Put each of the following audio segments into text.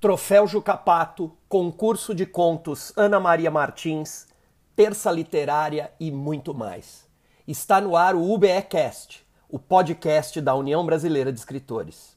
Troféu Jucapato, Concurso de Contos Ana Maria Martins, Terça Literária e muito mais. Está no ar o UBEcast, o podcast da União Brasileira de Escritores.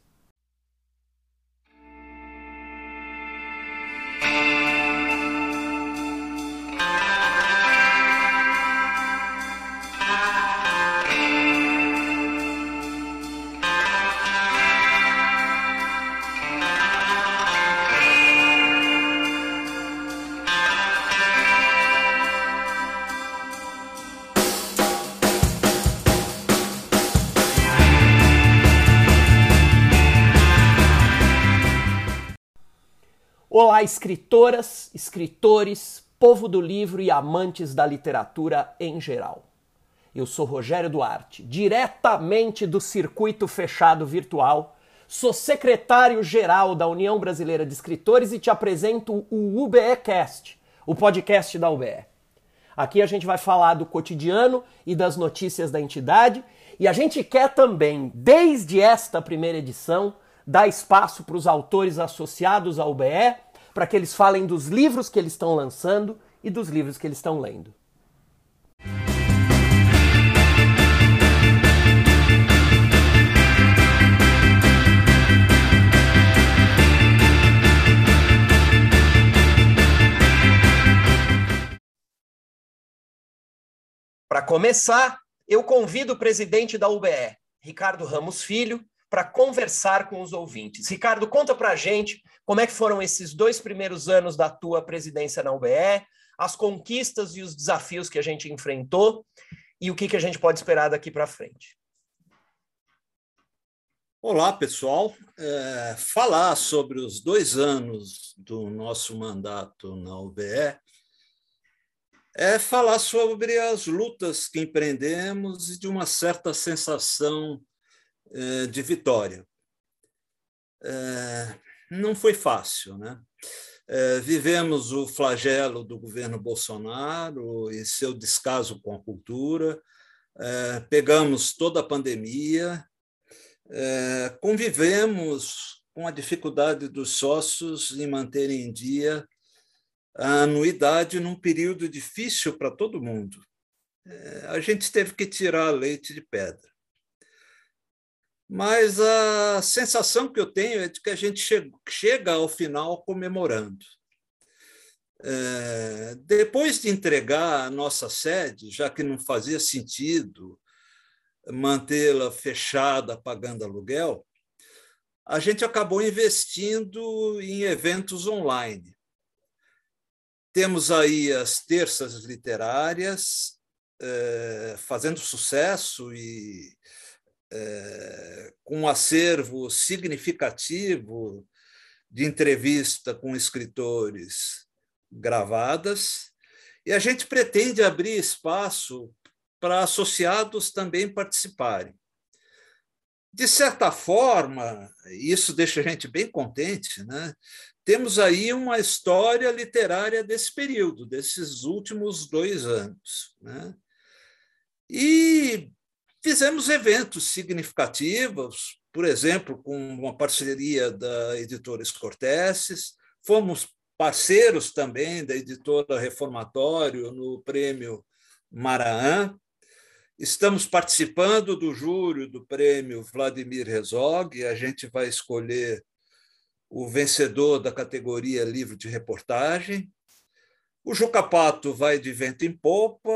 Olá, escritoras, escritores, povo do livro e amantes da literatura em geral. Eu sou Rogério Duarte, diretamente do Circuito Fechado Virtual, sou secretário-geral da União Brasileira de Escritores e te apresento o UBEcast, o podcast da UBE. Aqui a gente vai falar do cotidiano e das notícias da entidade e a gente quer também, desde esta primeira edição, dar espaço para os autores associados ao UBE, para que eles falem dos livros que eles estão lançando e dos livros que eles estão lendo. Para começar, eu convido o presidente da UBE, Ricardo Ramos Filho, para conversar com os ouvintes. Ricardo, conta para a gente como é que foram esses dois primeiros anos da tua presidência na UBE, as conquistas e os desafios que a gente enfrentou e o que, que a gente pode esperar daqui para frente. Olá, pessoal. É, falar sobre os dois anos do nosso mandato na UBE é falar sobre as lutas que empreendemos e de uma certa sensação eh, de vitória. Eh, não foi fácil, né? Eh, vivemos o flagelo do governo Bolsonaro e seu descaso com a cultura, pegamos toda a pandemia, convivemos com a dificuldade dos sócios em manter em dia a anuidade num período difícil para todo mundo. A gente teve que tirar leite de pedra. Mas a sensação que eu tenho é de que a gente chega ao final comemorando. É, depois de entregar a nossa sede, já que não fazia sentido mantê-la fechada, pagando aluguel, a gente acabou investindo em eventos online. Temos aí as terças literárias, é, fazendo sucesso e é, com um acervo significativo de entrevista com escritores gravadas, e a gente pretende abrir espaço para associados também participarem. De certa forma, isso deixa a gente bem contente, né? temos aí uma história literária desse período, desses últimos dois anos. Né? E Fizemos eventos significativos, por exemplo, com uma parceria da editora Escorteses, fomos parceiros também da editora Reformatório no prêmio Maraã. Estamos participando do júri do prêmio Vladimir Herzog, a gente vai escolher o vencedor da categoria livro de reportagem. O Jucapato vai de vento em popa,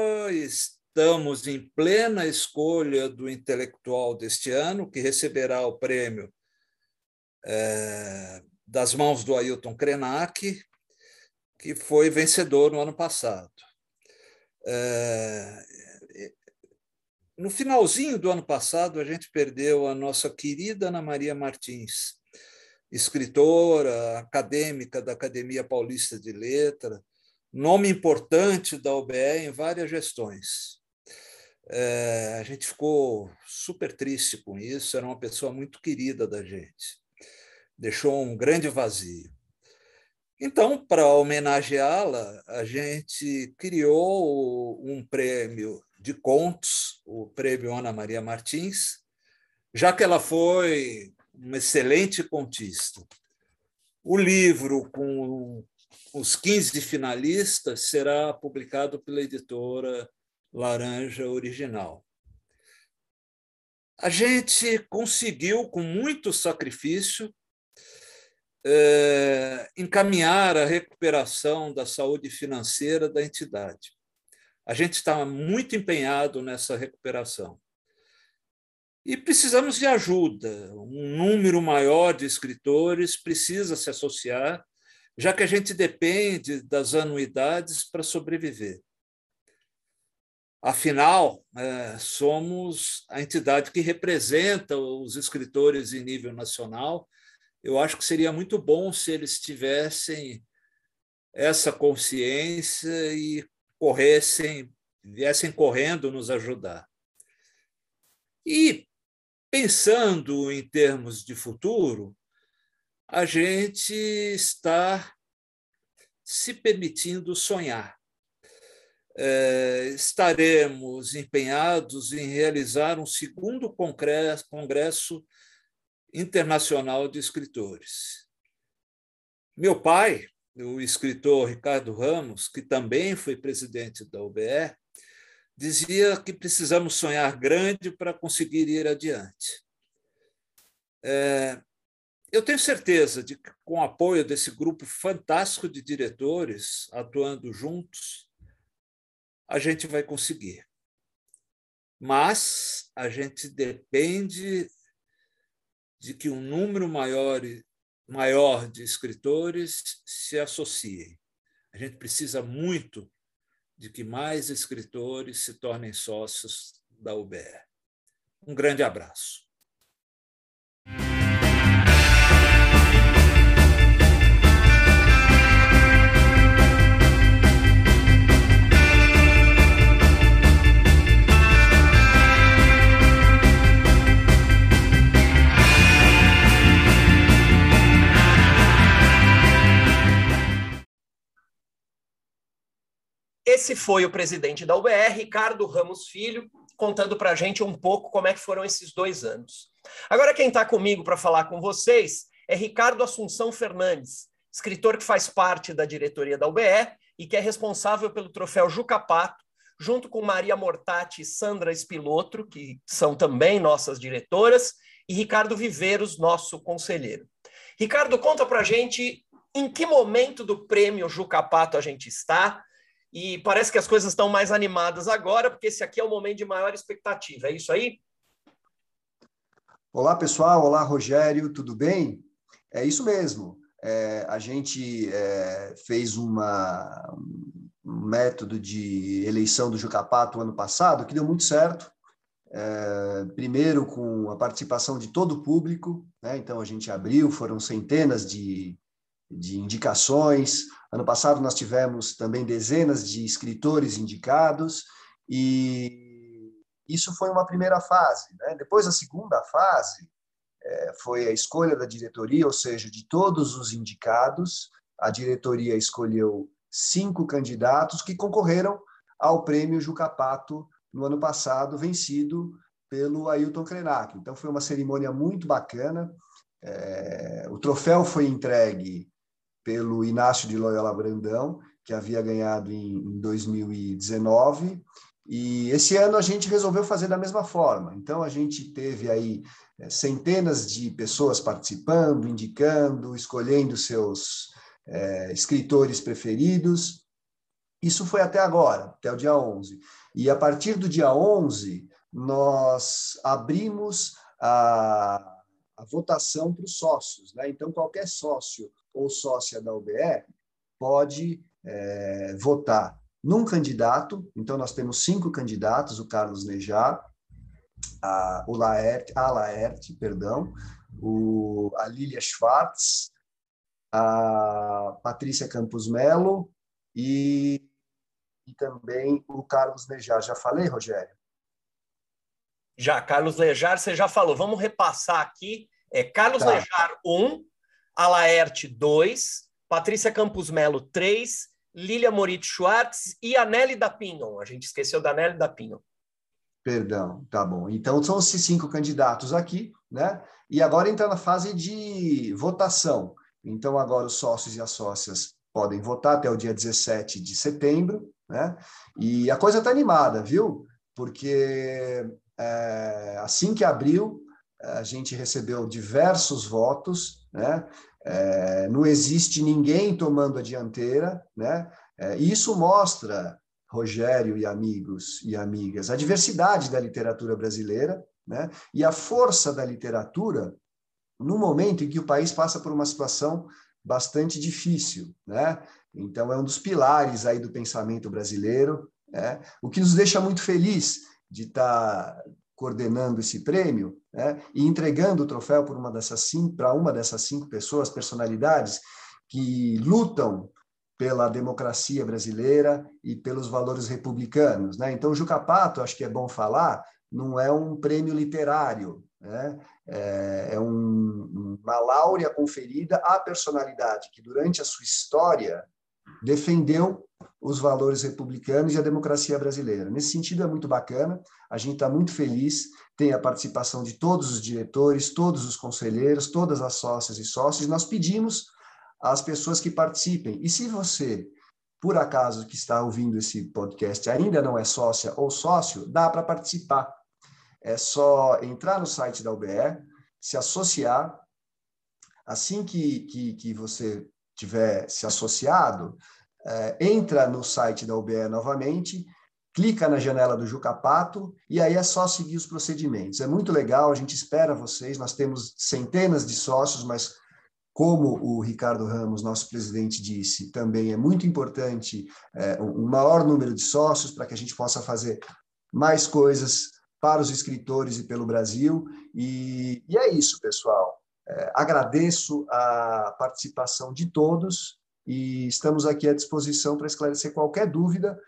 estamos em plena escolha do intelectual deste ano, que receberá o prêmio é, das mãos do Ailton Krenak, que foi vencedor no ano passado. É, no finalzinho do ano passado, a gente perdeu a nossa querida Ana Maria Martins, escritora, acadêmica da Academia Paulista de Letra, nome importante da OBE em várias gestões. É, a gente ficou super triste com isso, era uma pessoa muito querida da gente. Deixou um grande vazio. Então, para homenageá-la, a gente criou um prêmio de contos, o Prêmio Ana Maria Martins, já que ela foi uma excelente contista. O livro, com os 15 finalistas, será publicado pela editora Laranja Original. A gente conseguiu, com muito sacrifício, é, encaminhar a recuperação da saúde financeira da entidade. A gente está muito empenhado nessa recuperação. E precisamos de ajuda. Um número maior de escritores precisa se associar, já que a gente depende das anuidades para sobreviver. Afinal, é, somos a entidade que representa os escritores em nível nacional. Eu acho que seria muito bom se eles tivessem essa consciência e corressem, viessem correndo nos ajudar. E pensando em termos de futuro, a gente está se permitindo sonhar. É, estaremos empenhados em realizar um segundo congresso, congresso internacional de escritores. Meu pai, o escritor Ricardo Ramos, que também foi presidente da UBE, dizia que precisamos sonhar grande para conseguir ir adiante. É, eu tenho certeza de que, com o apoio desse grupo fantástico de diretores atuando juntos, a gente vai conseguir. Mas a gente depende de que um número maior, maior de escritores se associem. A gente precisa muito de que mais escritores se tornem sócios da UBE. Um grande abraço. Esse foi o presidente da UBR, Ricardo Ramos Filho, contando para a gente um pouco como é que foram esses dois anos. Agora quem está comigo para falar com vocês é Ricardo Assunção Fernandes, escritor que faz parte da diretoria da UBE e que é responsável pelo troféu Jucapato, junto com Maria Mortati e Sandra Espilotro, que são também nossas diretoras, e Ricardo Viveiros, nosso conselheiro. Ricardo, conta para a gente em que momento do prêmio Jucapato a gente está, e parece que as coisas estão mais animadas agora, porque esse aqui é o momento de maior expectativa. É isso aí? Olá, pessoal. Olá, Rogério. Tudo bem? É isso mesmo. É, a gente é, fez uma, um método de eleição do Jucapato ano passado que deu muito certo. É, primeiro com a participação de todo o público, né? então a gente abriu, foram centenas de, de indicações, Ano passado nós tivemos também dezenas de escritores indicados e isso foi uma primeira fase. Né? Depois a segunda fase é, foi a escolha da diretoria, ou seja, de todos os indicados, a diretoria escolheu cinco candidatos que concorreram ao prêmio Jucapato no ano passado, vencido pelo Ailton Krenak. Então foi uma cerimônia muito bacana. É, o troféu foi entregue pelo Inácio de Loyola Brandão, que havia ganhado em, 2019. E esse ano a gente resolveu fazer da mesma forma. Então a gente teve aí é, centenas de pessoas participando, indicando, escolhendo seus é, escritores preferidos. Isso foi até agora, até o dia 11. E a partir do dia 11, nós abrimos a, a votação para os sócios. Né? Então, qualquer sócio ou sócia da UBE pode é, votar num candidato. Então, nós temos cinco candidatos: o Carlos Nejar, a, o Laerte, a Laerte, perdão, o, a Lilia Schwartz, a Patrícia Campos Melo e, e também o Carlos Nejar. Já falei, Rogério? Já, Carlos Lejar, você já falou. Vamos repassar aqui. É Carlos tá. Lejar 1, Alaerte 2, Patrícia Campos Melo 3, Lilia Moritz Schwartz e a Nelly da Pinhon. A gente esqueceu da Nelly da Pinhon. Perdão, tá bom. Então são esses cinco candidatos aqui, né? E agora entra na fase de votação. Então, agora os sócios e as sócias podem votar até o dia 17 de setembro, né? E a coisa está animada, viu? Porque é, assim que abriu, a gente recebeu diversos votos, né? É, não existe ninguém tomando a dianteira, né? É, isso mostra, Rogério e amigos e amigas, a diversidade da literatura brasileira, né? E a força da literatura no momento em que o país passa por uma situação bastante difícil, né? Então é um dos pilares aí do pensamento brasileiro, né? O que nos deixa muito feliz de estar tá coordenando esse prêmio né? e entregando o troféu por uma dessas cinco para uma dessas cinco pessoas, personalidades que lutam pela democracia brasileira e pelos valores republicanos, né? Então, Juca Pato, acho que é bom falar, não é um prêmio literário, né? é, é um, uma láurea conferida à personalidade que, durante a sua história, defendeu os valores republicanos e a democracia brasileira. Nesse sentido, é muito bacana, a gente está muito feliz, tem a participação de todos os diretores, todos os conselheiros, todas as sócias e sócios, nós pedimos às pessoas que participem. E se você, por acaso, que está ouvindo esse podcast, ainda não é sócia ou sócio, dá para participar. É só entrar no site da UBE, se associar. Assim que, que, que você tiver se associado, é, entra no site da UBE novamente, clica na janela do Jucapato e aí é só seguir os procedimentos. É muito legal, a gente espera vocês. Nós temos centenas de sócios, mas como o Ricardo Ramos, nosso presidente, disse, também é muito importante é, um maior número de sócios para que a gente possa fazer mais coisas para os escritores e pelo Brasil. E, e é isso, pessoal. É, agradeço a participação de todos e estamos aqui à disposição para esclarecer qualquer dúvida,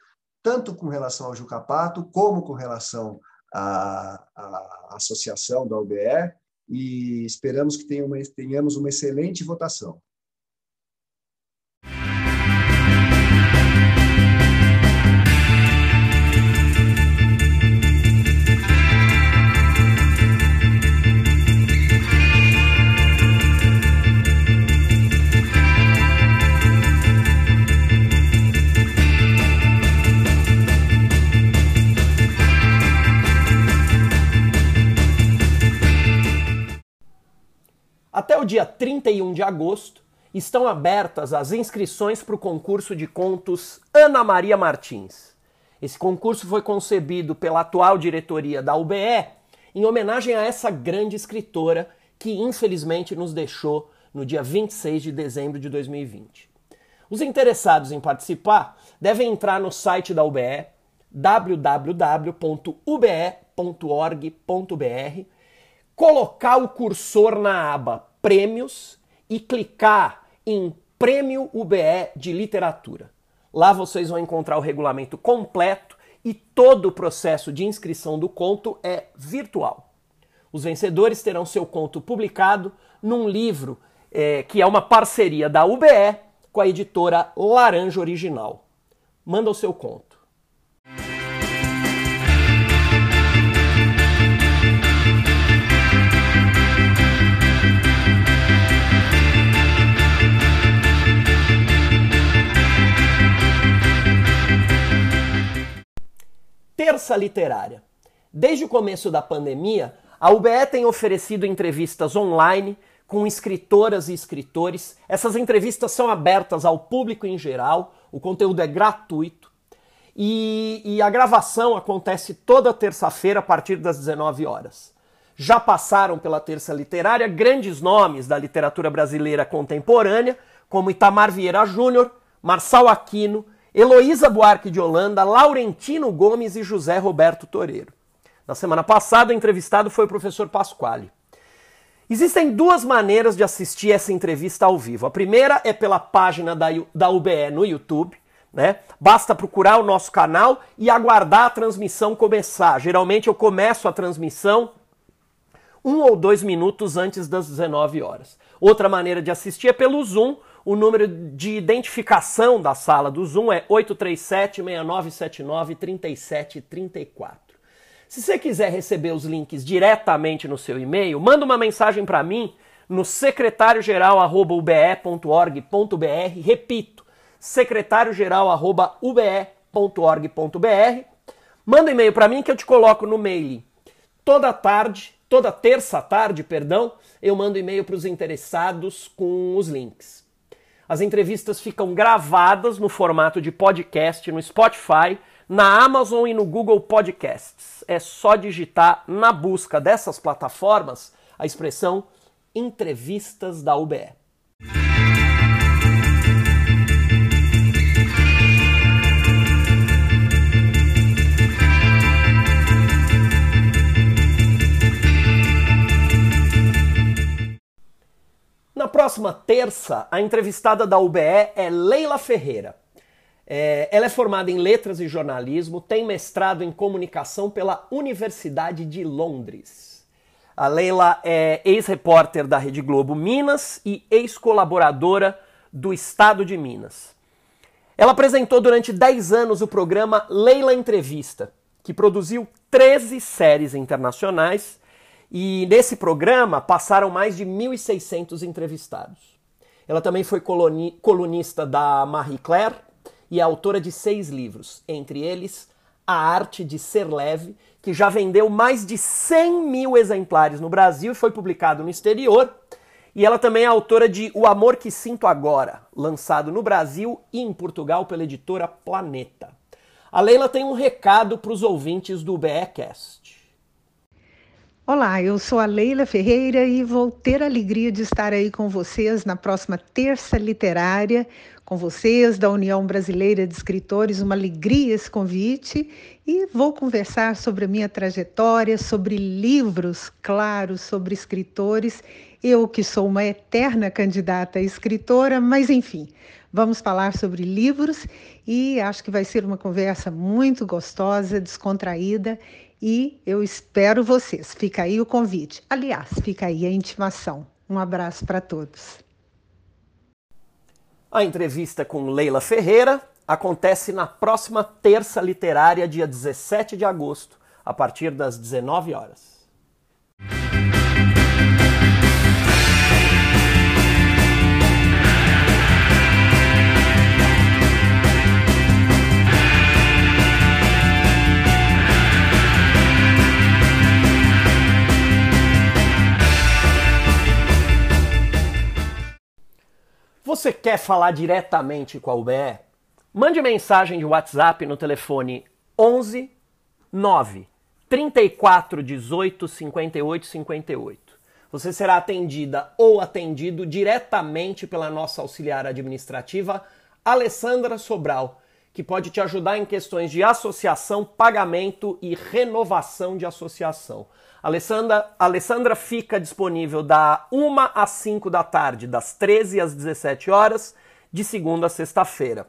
tanto com relação ao Jucapato, como com relação à, à associação da UBE, e esperamos que tenhamos uma excelente votação. Até o dia 31 de agosto estão abertas as inscrições para o concurso de contos Ana Maria Martins. Esse concurso foi concebido pela atual diretoria da UBE em homenagem a essa grande escritora que infelizmente nos deixou no dia 26 de dezembro de 2020. Os interessados em participar devem entrar no site da UBE www.ube.org.br, colocar o cursor na aba prêmios e clicar em Prêmio UBE de Literatura. Lá vocês vão encontrar o regulamento completo e todo o processo de inscrição do conto é virtual. Os vencedores terão seu conto publicado num livro é, que é uma parceria da UBE com a editora Laranja Original. Manda o seu conto. Terça Literária. Desde o começo da pandemia, a UBE tem oferecido entrevistas online com escritoras e escritores. Essas entrevistas são abertas ao público em geral, o conteúdo é gratuito e, e a gravação acontece toda terça-feira a partir das 19 horas. Já passaram pela Terça Literária grandes nomes da literatura brasileira contemporânea, como Itamar Vieira Júnior, Marçal Aquino, Heloísa Buarque de Holanda, Laurentino Gomes e José Roberto Toreiro. Na semana passada, o entrevistado foi o professor Pasquale. Existem duas maneiras de assistir essa entrevista ao vivo. A primeira é pela página da, da UBE no YouTube. Né? Basta procurar o nosso canal e aguardar a transmissão começar. Geralmente eu começo a transmissão um ou dois minutos antes das 19 horas. Outra maneira de assistir é pelo Zoom. O número de identificação da sala do Zoom é 837-6979-3734. Se você quiser receber os links diretamente no seu e-mail, manda uma mensagem para mim no secretariogeral.ube.org.br. Repito, secretariogeral.ube.org.br. Manda um e-mail para mim que eu te coloco no mail. Toda tarde, toda terça tarde, perdão, eu mando e-mail para os interessados com os links. As entrevistas ficam gravadas no formato de podcast no Spotify, na Amazon e no Google Podcasts. É só digitar na busca dessas plataformas a expressão entrevistas da UBE. Próxima terça, a entrevistada da UBE é Leila Ferreira. É, ela é formada em letras e jornalismo, tem mestrado em comunicação pela Universidade de Londres. A Leila é ex-repórter da Rede Globo Minas e ex-colaboradora do Estado de Minas. Ela apresentou durante 10 anos o programa Leila Entrevista, que produziu 13 séries internacionais e nesse programa passaram mais de 1.600 entrevistados. Ela também foi colunista da Marie Claire e é autora de seis livros, entre eles A Arte de Ser Leve, que já vendeu mais de 100 mil exemplares no Brasil e foi publicado no exterior. E ela também é autora de O Amor que Sinto Agora, lançado no Brasil e em Portugal pela editora Planeta. A Leila tem um recado para os ouvintes do BEcast. Olá, eu sou a Leila Ferreira e vou ter a alegria de estar aí com vocês na próxima terça literária, com vocês da União Brasileira de Escritores. Uma alegria esse convite e vou conversar sobre a minha trajetória, sobre livros, claro, sobre escritores. Eu que sou uma eterna candidata a escritora, mas enfim, vamos falar sobre livros e acho que vai ser uma conversa muito gostosa, descontraída e eu espero vocês. Fica aí o convite. Aliás, fica aí a intimação. Um abraço para todos. A entrevista com Leila Ferreira acontece na próxima terça literária, dia 17 de agosto, a partir das 19 horas. Você quer falar diretamente com a UBE? Mande mensagem de WhatsApp no telefone 11 9 34 18 58 58. Você será atendida ou atendido diretamente pela nossa auxiliar administrativa, Alessandra Sobral, que pode te ajudar em questões de associação, pagamento e renovação de associação. Alessandra, Alessandra fica disponível da 1 às 5 da tarde, das 13 às 17 horas, de segunda a sexta-feira.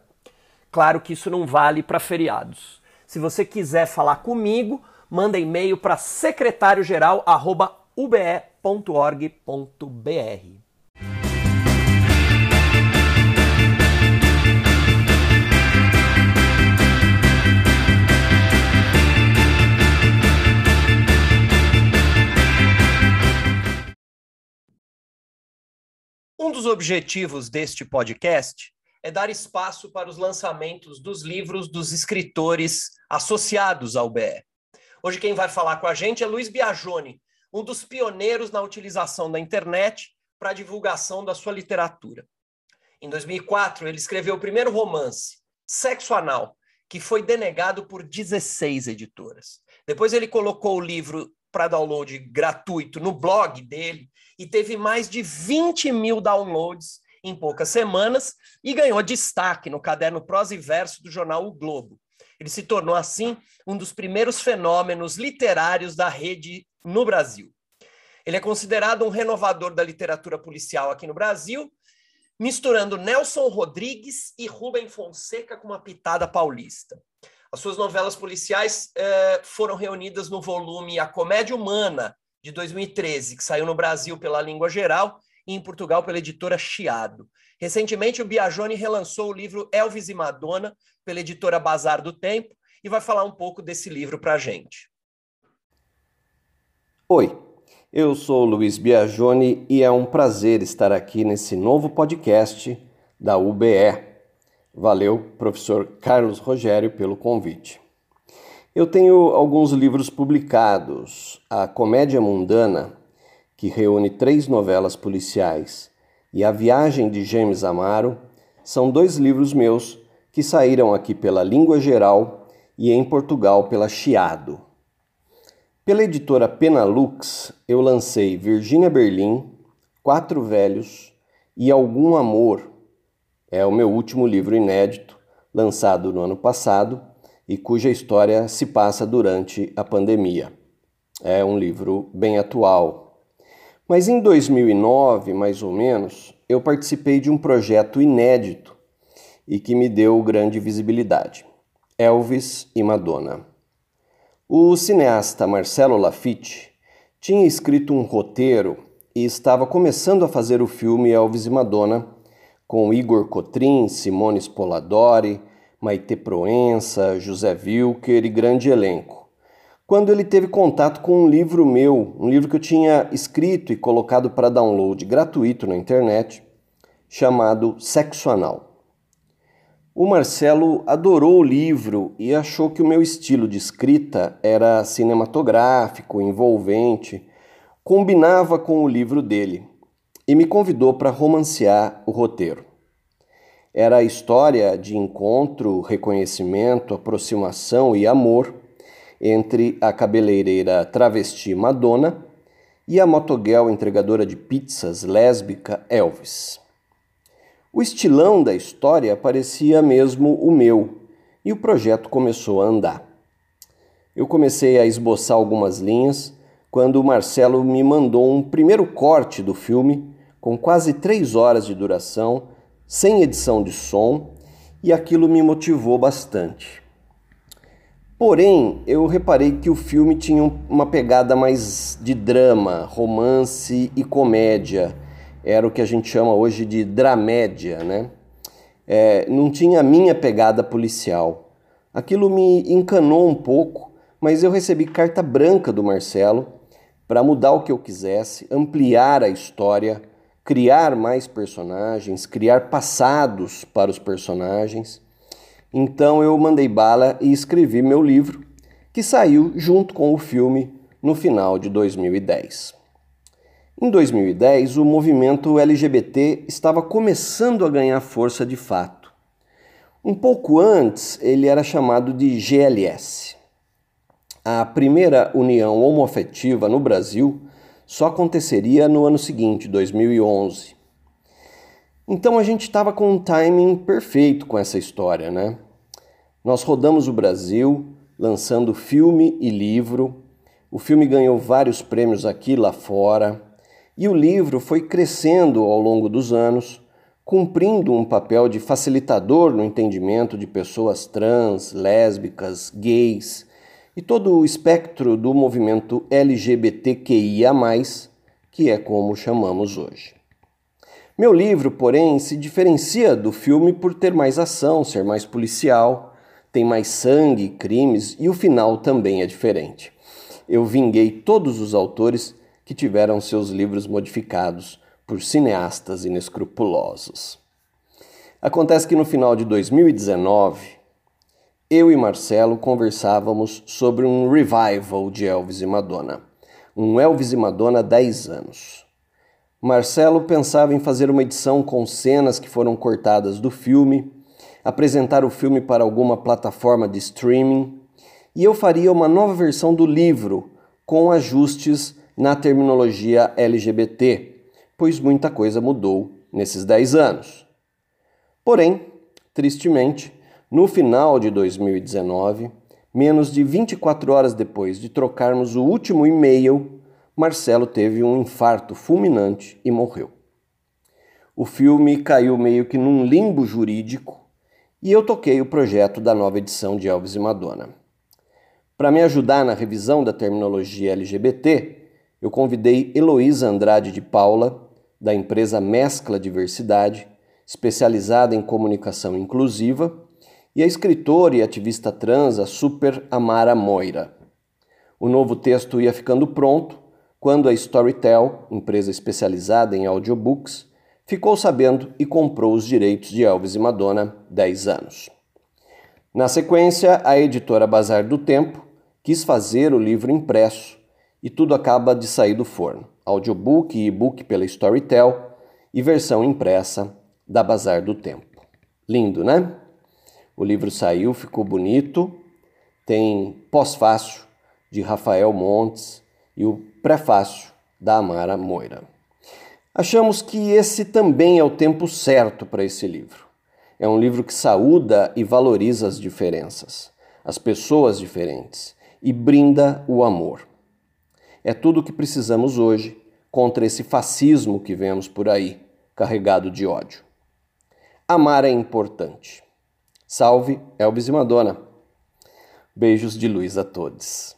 Claro que isso não vale para feriados. Se você quiser falar comigo, manda e-mail para secretáriogeral@ube.org.br. Um dos objetivos deste podcast é dar espaço para os lançamentos dos livros dos escritores associados ao BE. Hoje quem vai falar com a gente é Luiz Biagione, um dos pioneiros na utilização da internet para a divulgação da sua literatura. Em 2004, ele escreveu o primeiro romance, Sexo Anal, que foi denegado por 16 editoras. Depois ele colocou o livro para download gratuito no blog dele e teve mais de 20 mil downloads em poucas semanas e ganhou destaque no caderno Prosa e Verso do jornal O Globo. Ele se tornou, assim, um dos primeiros fenômenos literários da rede no Brasil. Ele é considerado um renovador da literatura policial aqui no Brasil, misturando Nelson Rodrigues e Rubem Fonseca com uma pitada paulista. As suas novelas policiais eh, foram reunidas no volume A Comédia Humana, de 2013, que saiu no Brasil pela Língua Geral e em Portugal pela editora Chiado. Recentemente, o Biagione relançou o livro Elvis e Madonna pela editora Bazar do Tempo e vai falar um pouco desse livro para a gente. Oi, Eu sou Luiz Biagioni e é um prazer estar aqui nesse novo podcast da UBE. Valeu, professor Carlos Rogério, pelo convite. Eu tenho alguns livros publicados: A Comédia Mundana, que reúne três novelas policiais, e A Viagem de James Amaro, são dois livros meus que saíram aqui pela Língua Geral e em Portugal pela Chiado. Pela editora Penalux, eu lancei Virgínia Berlim, Quatro Velhos e Algum Amor. É o meu último livro inédito, lançado no ano passado e cuja história se passa durante a pandemia. É um livro bem atual. Mas em 2009, mais ou menos, eu participei de um projeto inédito e que me deu grande visibilidade: Elvis e Madonna. O cineasta Marcelo Lafitte tinha escrito um roteiro e estava começando a fazer o filme Elvis e Madonna com Igor Cotrim, Simone Spoladori, Maite Proença, José Wilker e grande elenco. Quando ele teve contato com um livro meu, um livro que eu tinha escrito e colocado para download gratuito na internet, chamado Sexo Anal. O Marcelo adorou o livro e achou que o meu estilo de escrita era cinematográfico, envolvente, combinava com o livro dele e me convidou para romancear o roteiro. Era a história de encontro, reconhecimento, aproximação e amor entre a cabeleireira travesti Madonna e a motoguel entregadora de pizzas lésbica Elvis. O estilão da história parecia mesmo o meu e o projeto começou a andar. Eu comecei a esboçar algumas linhas quando o Marcelo me mandou um primeiro corte do filme com quase três horas de duração sem edição de som, e aquilo me motivou bastante. Porém, eu reparei que o filme tinha uma pegada mais de drama, romance e comédia. Era o que a gente chama hoje de dramédia, né? É, não tinha a minha pegada policial. Aquilo me encanou um pouco, mas eu recebi carta branca do Marcelo para mudar o que eu quisesse, ampliar a história, criar mais personagens, criar passados para os personagens. Então eu mandei bala e escrevi meu livro, que saiu junto com o filme no final de 2010. Em 2010, o movimento LGBT estava começando a ganhar força de fato. Um pouco antes, ele era chamado de GLS. A primeira união homoafetiva no Brasil só aconteceria no ano seguinte, 2011. Então a gente estava com um timing perfeito com essa história, né? Nós rodamos o Brasil lançando filme e livro. O filme ganhou vários prêmios aqui e lá fora. E o livro foi crescendo ao longo dos anos, cumprindo um papel de facilitador no entendimento de pessoas trans, lésbicas, gays e todo o espectro do movimento LGBTQIA, que é como chamamos hoje. Meu livro, porém, se diferencia do filme por ter mais ação, ser mais policial, tem mais sangue, crimes e o final também é diferente. Eu vinguei todos os autores que tiveram seus livros modificados por cineastas inescrupulosos. Acontece que no final de 2019, eu e Marcelo conversávamos sobre um revival de Elvis e Madonna. Um Elvis e Madonna 10 anos. Marcelo pensava em fazer uma edição com cenas que foram cortadas do filme, apresentar o filme para alguma plataforma de streaming, e eu faria uma nova versão do livro com ajustes na terminologia LGBT, pois muita coisa mudou nesses 10 anos. Porém, tristemente, no final de 2019, menos de 24 horas depois de trocarmos o último e-mail, Marcelo teve um infarto fulminante e morreu. O filme caiu meio que num limbo jurídico e eu toquei o projeto da nova edição de Elvis e Madonna. Para me ajudar na revisão da terminologia LGBT, eu convidei Heloísa Andrade de Paula, da empresa Mescla Diversidade, especializada em comunicação inclusiva, e a escritora e ativista trans a Super Amara Moira. O novo texto ia ficando pronto, quando a Storytel, empresa especializada em audiobooks, ficou sabendo e comprou os direitos de Elvis e Madonna 10 anos. Na sequência, a editora Bazar do Tempo quis fazer o livro impresso e tudo acaba de sair do forno. Audiobook e e-book pela Storytel e versão impressa da Bazar do Tempo. Lindo, né? O livro saiu, ficou bonito, tem pós-fácil de Rafael Montes e o prefácio da Amara Moira. Achamos que esse também é o tempo certo para esse livro. É um livro que saúda e valoriza as diferenças, as pessoas diferentes e brinda o amor. É tudo o que precisamos hoje contra esse fascismo que vemos por aí, carregado de ódio. Amar é importante. Salve Elvis e Madonna. Beijos de luz a todos.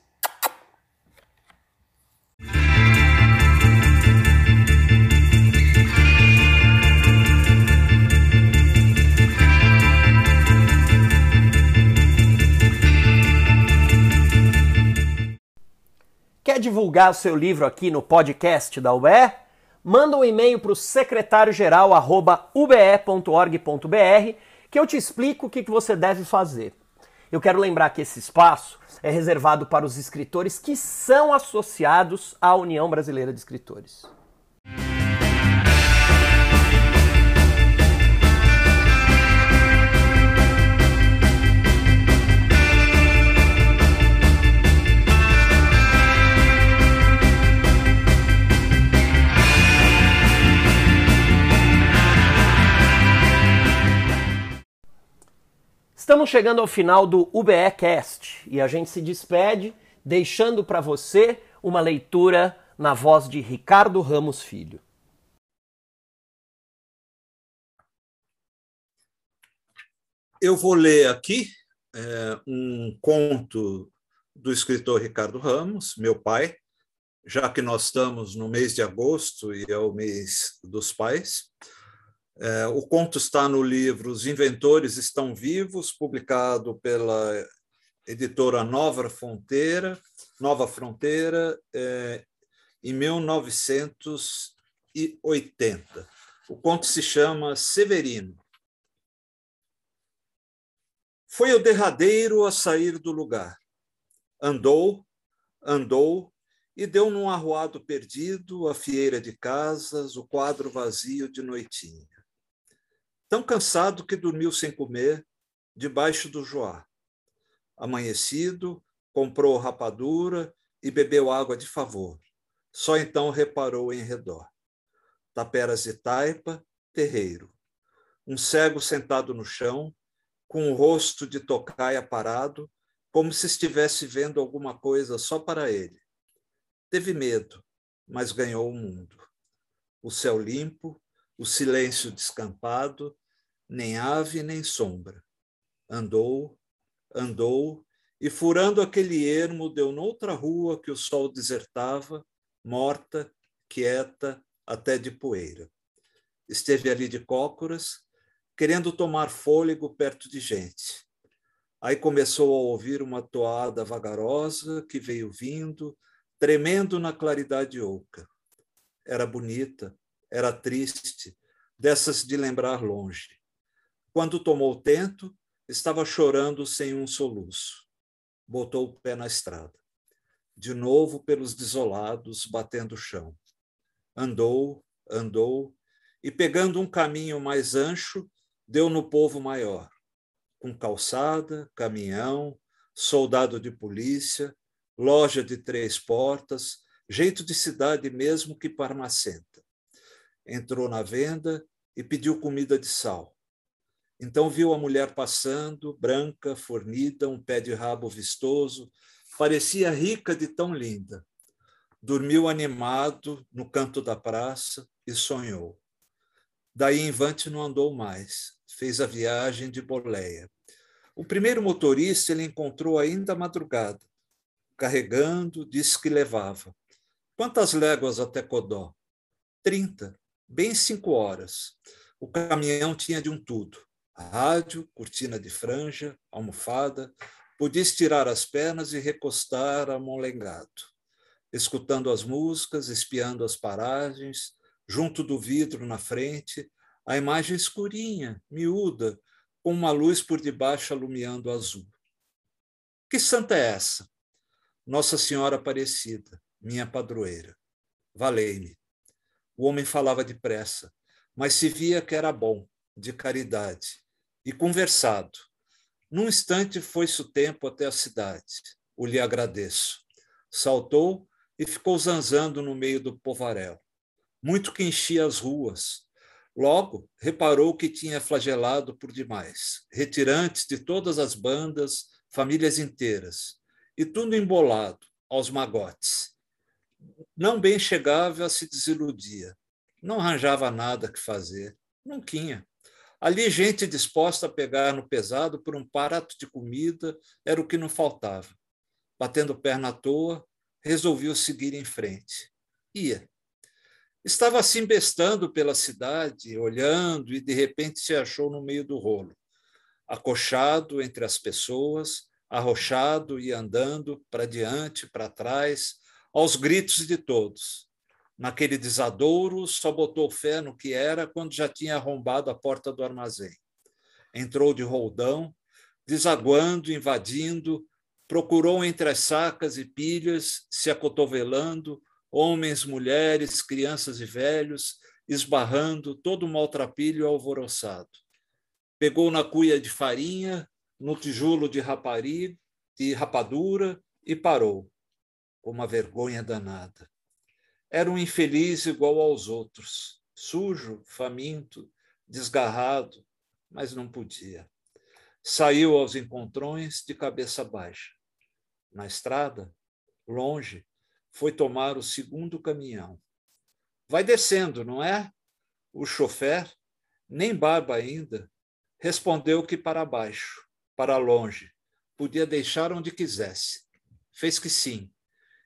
Quer divulgar o seu livro aqui no podcast da UBE? Manda um e-mail para o secretáriogeral.ube.org.br que eu te explico o que você deve fazer. Eu quero lembrar que esse espaço é reservado para os escritores que são associados à União Brasileira de Escritores. Estamos chegando ao final do UBEcast e a gente se despede deixando para você uma leitura na voz de Ricardo Ramos Filho. Eu vou ler aqui é, um conto do escritor Ricardo Ramos, meu pai, já que nós estamos no mês de agosto e é o mês dos pais. É, o conto está no livro Os Inventores Estão Vivos, publicado pela editora Nova Fronteira, Nova Fronteira, é, em 1980. O conto se chama Severino. Foi o derradeiro a sair do lugar. Andou, andou e deu num arruado perdido a fieira de casas, o quadro vazio de noitinha tão cansado que dormiu sem comer, debaixo do joá. Amanhecido, comprou rapadura e bebeu água de favor. Só então reparou em redor. Taperas de taipa, terreiro. Um cego sentado no chão, com o rosto de tocaia parado, como se estivesse vendo alguma coisa só para ele. Teve medo, mas ganhou o mundo. O céu limpo, o silêncio descampado, nem ave nem sombra. Andou, andou, e furando aquele ermo, deu noutra rua que o sol desertava, morta, quieta, até de poeira. Esteve ali de cócoras, querendo tomar fôlego perto de gente. Aí começou a ouvir uma toada vagarosa que veio vindo, tremendo na claridade oca. Era bonita, era triste, dessas de lembrar longe. Quando tomou o tento, estava chorando sem um soluço. Botou o pé na estrada. De novo pelos desolados, batendo o chão. Andou, andou, e pegando um caminho mais ancho, deu no povo maior, com calçada, caminhão, soldado de polícia, loja de três portas, jeito de cidade mesmo que parmacenta. Entrou na venda e pediu comida de sal. Então viu a mulher passando, branca, fornida, um pé de rabo vistoso, parecia rica de tão linda. Dormiu animado no canto da praça e sonhou. Daí em vante não andou mais, fez a viagem de boleia. O primeiro motorista ele encontrou ainda madrugada, carregando, disse que levava. Quantas léguas até Codó? Trinta, bem cinco horas. O caminhão tinha de um tudo rádio, cortina de franja, almofada, podia estirar as pernas e recostar amolengado. escutando as músicas, espiando as paragens, junto do vidro na frente, a imagem escurinha, miúda, com uma luz por debaixo alumiando azul. Que santa é essa? Nossa Senhora Aparecida, minha padroeira. Valei-me. O homem falava depressa, mas se via que era bom, de caridade, e conversado. Num instante foi-se o tempo até a cidade. O lhe agradeço. Saltou e ficou zanzando no meio do povaréu. Muito que enchia as ruas. Logo, reparou que tinha flagelado por demais, retirantes de todas as bandas, famílias inteiras, e tudo embolado, aos magotes. Não bem chegava, se desiludia. Não arranjava nada que fazer. Não tinha. Ali, gente disposta a pegar no pesado por um prato de comida era o que não faltava. Batendo perna à toa, resolveu seguir em frente. Ia. Estava assim bestando pela cidade, olhando, e de repente se achou no meio do rolo, acochado entre as pessoas, arrochado e andando para diante, para trás, aos gritos de todos. Naquele desadouro, só botou fé no que era quando já tinha arrombado a porta do armazém. Entrou de roldão, desaguando, invadindo, procurou entre as sacas e pilhas, se acotovelando, homens, mulheres, crianças e velhos, esbarrando, todo maltrapilho alvoroçado. Pegou na cuia de farinha, no tijolo de rapariga, de rapadura e parou, com uma vergonha danada. Era um infeliz igual aos outros, sujo, faminto, desgarrado, mas não podia. Saiu aos encontrões de cabeça baixa. Na estrada, longe, foi tomar o segundo caminhão. Vai descendo, não é? O chofer, nem barba ainda, respondeu que para baixo, para longe, podia deixar onde quisesse. Fez que sim,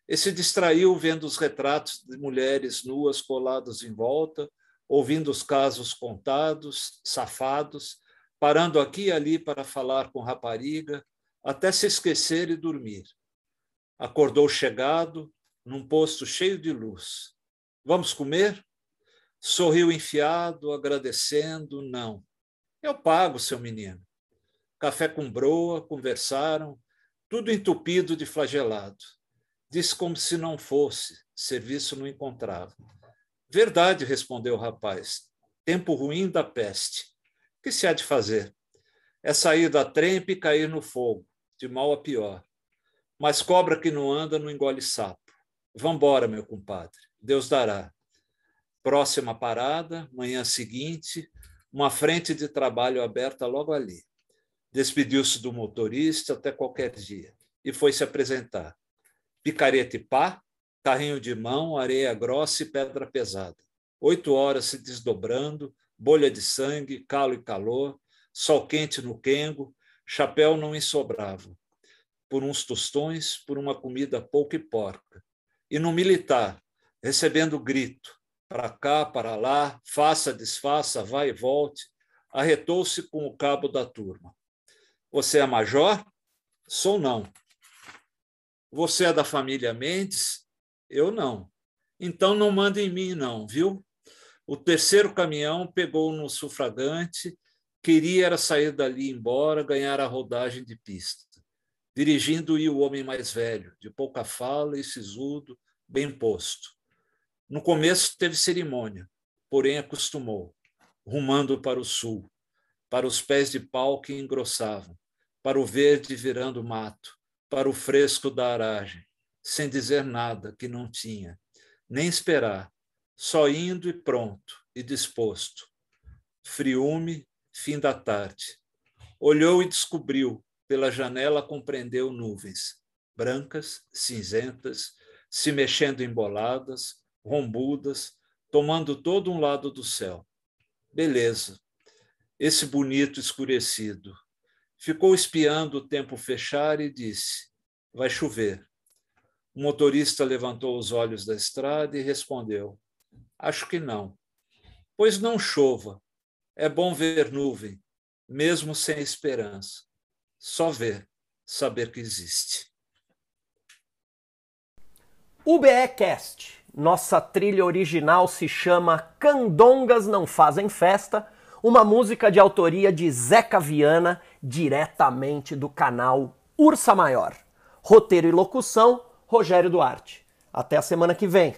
e se distraiu vendo os retratos de mulheres nuas colados em volta, ouvindo os casos contados, safados, parando aqui e ali para falar com rapariga, até se esquecer e dormir. Acordou chegado, num posto cheio de luz. Vamos comer? Sorriu enfiado, agradecendo, não. Eu pago, seu menino. Café com broa, conversaram, tudo entupido de flagelado. Disse como se não fosse, serviço não encontrava. Verdade, respondeu o rapaz. Tempo ruim da peste. Que se há de fazer? É sair da trempe e cair no fogo, de mal a pior. Mas cobra que não anda não engole sapo. Vambora, meu compadre. Deus dará. Próxima parada, manhã seguinte, uma frente de trabalho aberta logo ali. Despediu-se do motorista até qualquer dia e foi se apresentar picareta e pá, carrinho de mão, areia grossa e pedra pesada. Oito horas se desdobrando, bolha de sangue, calo e calor, sol quente no quengo, chapéu não ensobrava. Por uns tostões, por uma comida pouca e porca. E no militar, recebendo grito, para cá, para lá, faça, desfaça, vai e volte, arretou-se com o cabo da turma. Você é major? Sou não. Você é da família Mendes? Eu não. Então não manda em mim, não, viu? O terceiro caminhão pegou no sufragante, queria era sair dali embora, ganhar a rodagem de pista. Dirigindo ia o homem mais velho, de pouca fala e sisudo, bem posto. No começo teve cerimônia, porém acostumou, rumando para o sul, para os pés de pau que engrossavam, para o verde virando mato, para o fresco da aragem, sem dizer nada que não tinha, nem esperar, só indo e pronto e disposto. Friume, fim da tarde. Olhou e descobriu, pela janela compreendeu nuvens, brancas, cinzentas, se mexendo emboladas, rombudas, tomando todo um lado do céu. Beleza. Esse bonito escurecido, Ficou espiando o tempo fechar e disse: Vai chover. O motorista levantou os olhos da estrada e respondeu: Acho que não. Pois não chova. É bom ver nuvem, mesmo sem esperança. Só ver, saber que existe. UBEcast. Nossa trilha original se chama Candongas Não Fazem Festa, uma música de autoria de Zeca Viana, diretamente do canal Ursa Maior. Roteiro e locução, Rogério Duarte. Até a semana que vem.